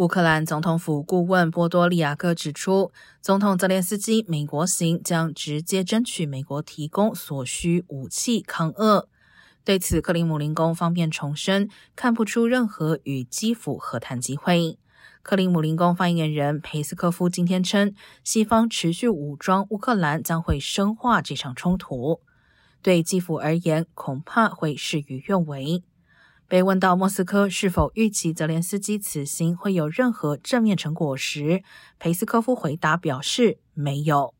乌克兰总统府顾问波多利亚克指出，总统泽连斯基美国行将直接争取美国提供所需武器抗俄。对此，克里姆林宫方面重申，看不出任何与基辅和谈机会。克里姆林宫发言人佩斯科夫今天称，西方持续武装乌克兰将会深化这场冲突，对基辅而言，恐怕会事与愿违。被问到莫斯科是否预期泽连斯基此行会有任何正面成果时，佩斯科夫回答表示没有。